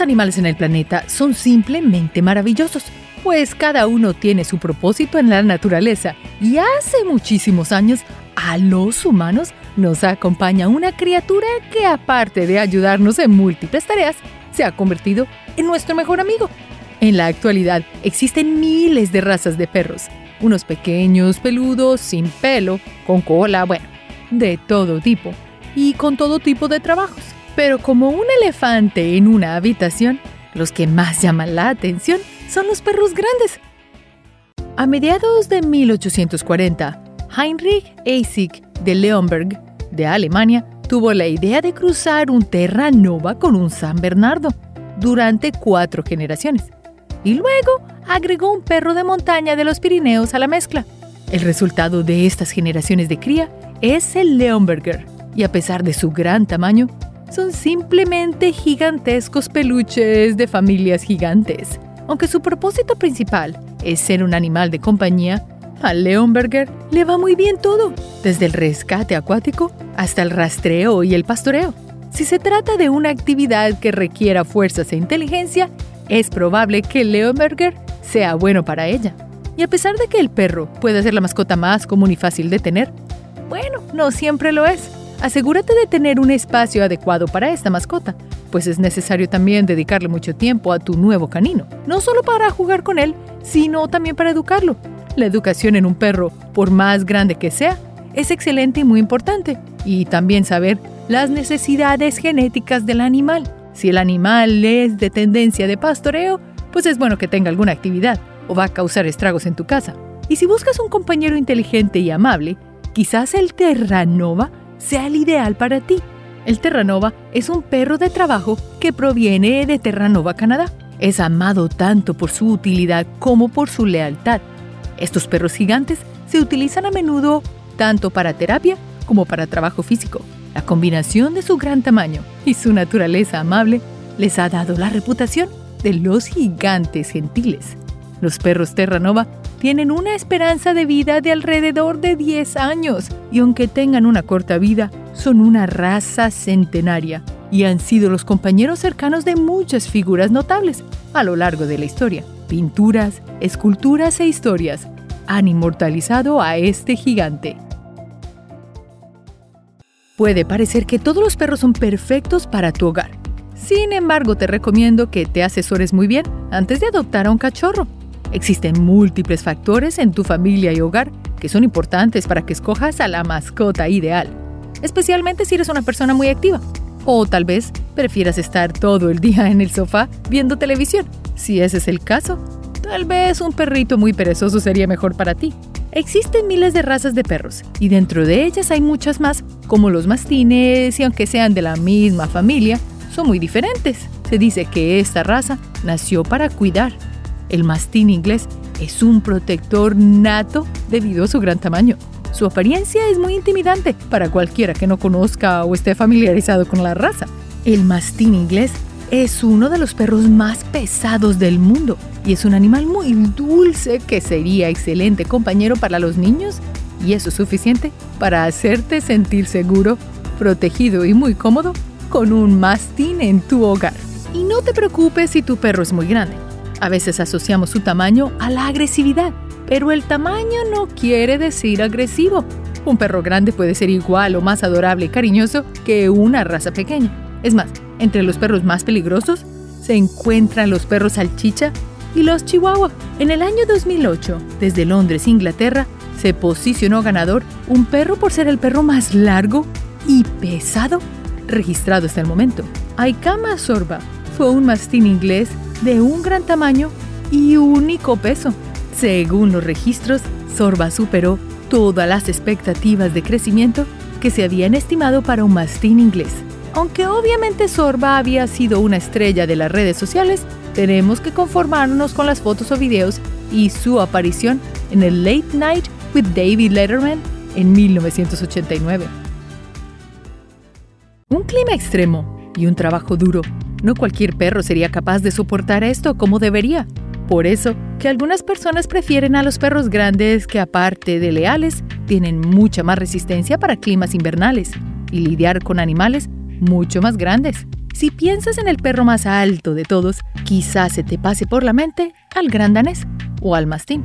animales en el planeta son simplemente maravillosos, pues cada uno tiene su propósito en la naturaleza y hace muchísimos años a los humanos nos acompaña una criatura que aparte de ayudarnos en múltiples tareas, se ha convertido en nuestro mejor amigo. En la actualidad existen miles de razas de perros, unos pequeños, peludos, sin pelo, con cola, bueno, de todo tipo y con todo tipo de trabajos. Pero como un elefante en una habitación, los que más llaman la atención son los perros grandes. A mediados de 1840, Heinrich Eisig de Leonberg, de Alemania, tuvo la idea de cruzar un Terra Nova con un San Bernardo durante cuatro generaciones. Y luego agregó un perro de montaña de los Pirineos a la mezcla. El resultado de estas generaciones de cría es el Leonberger, y a pesar de su gran tamaño, son simplemente gigantescos peluches de familias gigantes. Aunque su propósito principal es ser un animal de compañía, a Leonberger le va muy bien todo, desde el rescate acuático hasta el rastreo y el pastoreo. Si se trata de una actividad que requiera fuerzas e inteligencia, es probable que Leonberger sea bueno para ella. Y a pesar de que el perro puede ser la mascota más común y fácil de tener, bueno, no siempre lo es. Asegúrate de tener un espacio adecuado para esta mascota, pues es necesario también dedicarle mucho tiempo a tu nuevo canino, no solo para jugar con él, sino también para educarlo. La educación en un perro, por más grande que sea, es excelente y muy importante, y también saber las necesidades genéticas del animal. Si el animal es de tendencia de pastoreo, pues es bueno que tenga alguna actividad o va a causar estragos en tu casa. Y si buscas un compañero inteligente y amable, quizás el Terranova sea el ideal para ti. El Terranova es un perro de trabajo que proviene de Terranova, Canadá. Es amado tanto por su utilidad como por su lealtad. Estos perros gigantes se utilizan a menudo tanto para terapia como para trabajo físico. La combinación de su gran tamaño y su naturaleza amable les ha dado la reputación de los gigantes gentiles. Los perros Terranova tienen una esperanza de vida de alrededor de 10 años y aunque tengan una corta vida, son una raza centenaria y han sido los compañeros cercanos de muchas figuras notables a lo largo de la historia. Pinturas, esculturas e historias han inmortalizado a este gigante. Puede parecer que todos los perros son perfectos para tu hogar. Sin embargo, te recomiendo que te asesores muy bien antes de adoptar a un cachorro. Existen múltiples factores en tu familia y hogar que son importantes para que escojas a la mascota ideal, especialmente si eres una persona muy activa. O tal vez prefieras estar todo el día en el sofá viendo televisión. Si ese es el caso, tal vez un perrito muy perezoso sería mejor para ti. Existen miles de razas de perros y dentro de ellas hay muchas más, como los mastines y aunque sean de la misma familia, son muy diferentes. Se dice que esta raza nació para cuidar, el mastín inglés es un protector nato debido a su gran tamaño. Su apariencia es muy intimidante para cualquiera que no conozca o esté familiarizado con la raza. El mastín inglés es uno de los perros más pesados del mundo y es un animal muy dulce que sería excelente compañero para los niños y eso es suficiente para hacerte sentir seguro, protegido y muy cómodo con un mastín en tu hogar. Y no te preocupes si tu perro es muy grande. A veces asociamos su tamaño a la agresividad, pero el tamaño no quiere decir agresivo. Un perro grande puede ser igual o más adorable y cariñoso que una raza pequeña. Es más, entre los perros más peligrosos se encuentran los perros salchicha y los chihuahua. En el año 2008, desde Londres, Inglaterra, se posicionó ganador un perro por ser el perro más largo y pesado registrado hasta el momento. Aikama Sorba fue un mastín inglés de un gran tamaño y único peso. Según los registros, Sorba superó todas las expectativas de crecimiento que se habían estimado para un mastín inglés. Aunque obviamente Sorba había sido una estrella de las redes sociales, tenemos que conformarnos con las fotos o videos y su aparición en el Late Night with David Letterman en 1989. Un clima extremo y un trabajo duro no cualquier perro sería capaz de soportar esto como debería. Por eso, que algunas personas prefieren a los perros grandes que aparte de leales, tienen mucha más resistencia para climas invernales y lidiar con animales mucho más grandes. Si piensas en el perro más alto de todos, quizás se te pase por la mente al gran danés o al mastín.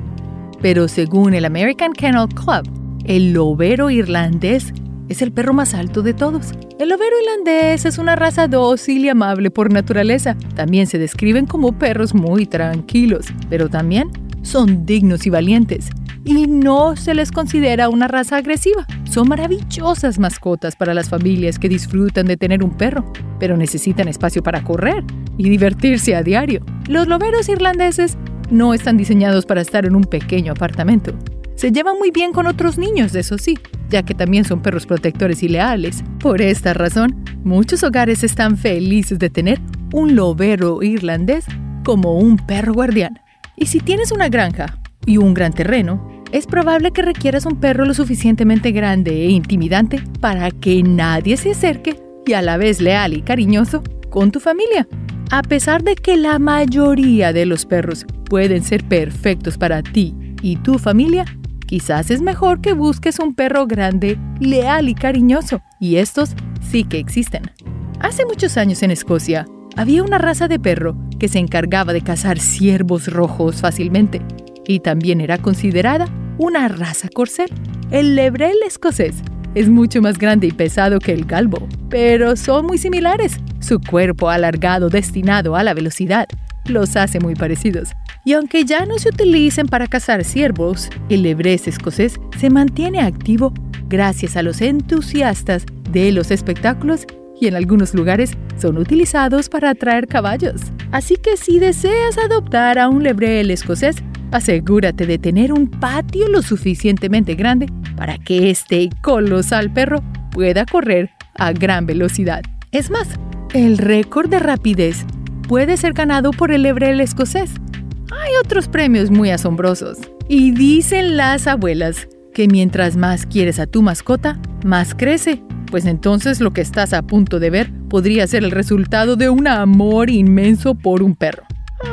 Pero según el American Kennel Club, el lobero irlandés es el perro más alto de todos. El lobero irlandés es una raza dócil y amable por naturaleza. También se describen como perros muy tranquilos, pero también son dignos y valientes. Y no se les considera una raza agresiva. Son maravillosas mascotas para las familias que disfrutan de tener un perro, pero necesitan espacio para correr y divertirse a diario. Los loberos irlandeses no están diseñados para estar en un pequeño apartamento. Se llevan muy bien con otros niños, eso sí, ya que también son perros protectores y leales. Por esta razón, muchos hogares están felices de tener un lobero irlandés como un perro guardián. Y si tienes una granja y un gran terreno, es probable que requieras un perro lo suficientemente grande e intimidante para que nadie se acerque y a la vez leal y cariñoso con tu familia. A pesar de que la mayoría de los perros pueden ser perfectos para ti y tu familia, quizás es mejor que busques un perro grande, leal y cariñoso, y estos sí que existen. Hace muchos años en Escocia, había una raza de perro que se encargaba de cazar ciervos rojos fácilmente, y también era considerada una raza corcel. El lebrel escocés es mucho más grande y pesado que el galbo, pero son muy similares. Su cuerpo alargado destinado a la velocidad los hace muy parecidos. Y aunque ya no se utilicen para cazar ciervos, el lebrés escocés se mantiene activo gracias a los entusiastas de los espectáculos y en algunos lugares son utilizados para atraer caballos. Así que si deseas adoptar a un lebrel escocés, Asegúrate de tener un patio lo suficientemente grande para que este colosal perro pueda correr a gran velocidad. Es más, el récord de rapidez puede ser ganado por el lebrel escocés. Hay otros premios muy asombrosos. Y dicen las abuelas que mientras más quieres a tu mascota, más crece, pues entonces lo que estás a punto de ver podría ser el resultado de un amor inmenso por un perro.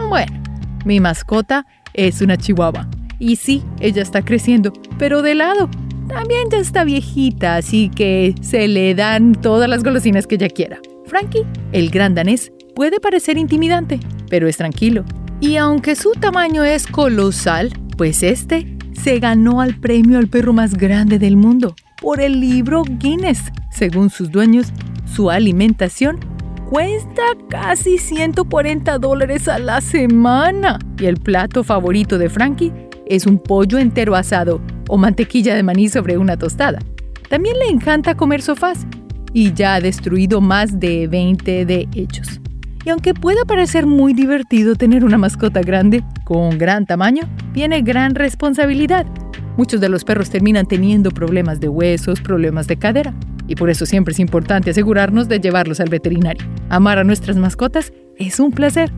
Bueno, mi mascota es una chihuahua. Y sí, ella está creciendo, pero de lado. También ya está viejita, así que se le dan todas las golosinas que ella quiera. Frankie, el gran danés, puede parecer intimidante, pero es tranquilo. Y aunque su tamaño es colosal, pues este se ganó al premio al perro más grande del mundo por el libro Guinness. Según sus dueños, su alimentación cuesta casi 140 dólares a la semana. Y el plato favorito de Frankie es un pollo entero asado o mantequilla de maní sobre una tostada. También le encanta comer sofás y ya ha destruido más de 20 de ellos. Y aunque pueda parecer muy divertido tener una mascota grande, con gran tamaño, tiene gran responsabilidad. Muchos de los perros terminan teniendo problemas de huesos, problemas de cadera y por eso siempre es importante asegurarnos de llevarlos al veterinario. Amar a nuestras mascotas es un placer.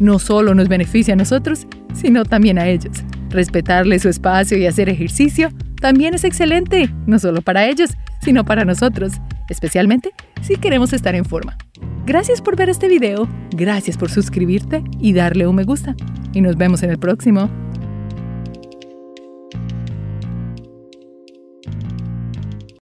No solo nos beneficia a nosotros, sino también a ellos. Respetarles su espacio y hacer ejercicio también es excelente, no solo para ellos, sino para nosotros, especialmente si queremos estar en forma. Gracias por ver este video, gracias por suscribirte y darle un me gusta. Y nos vemos en el próximo.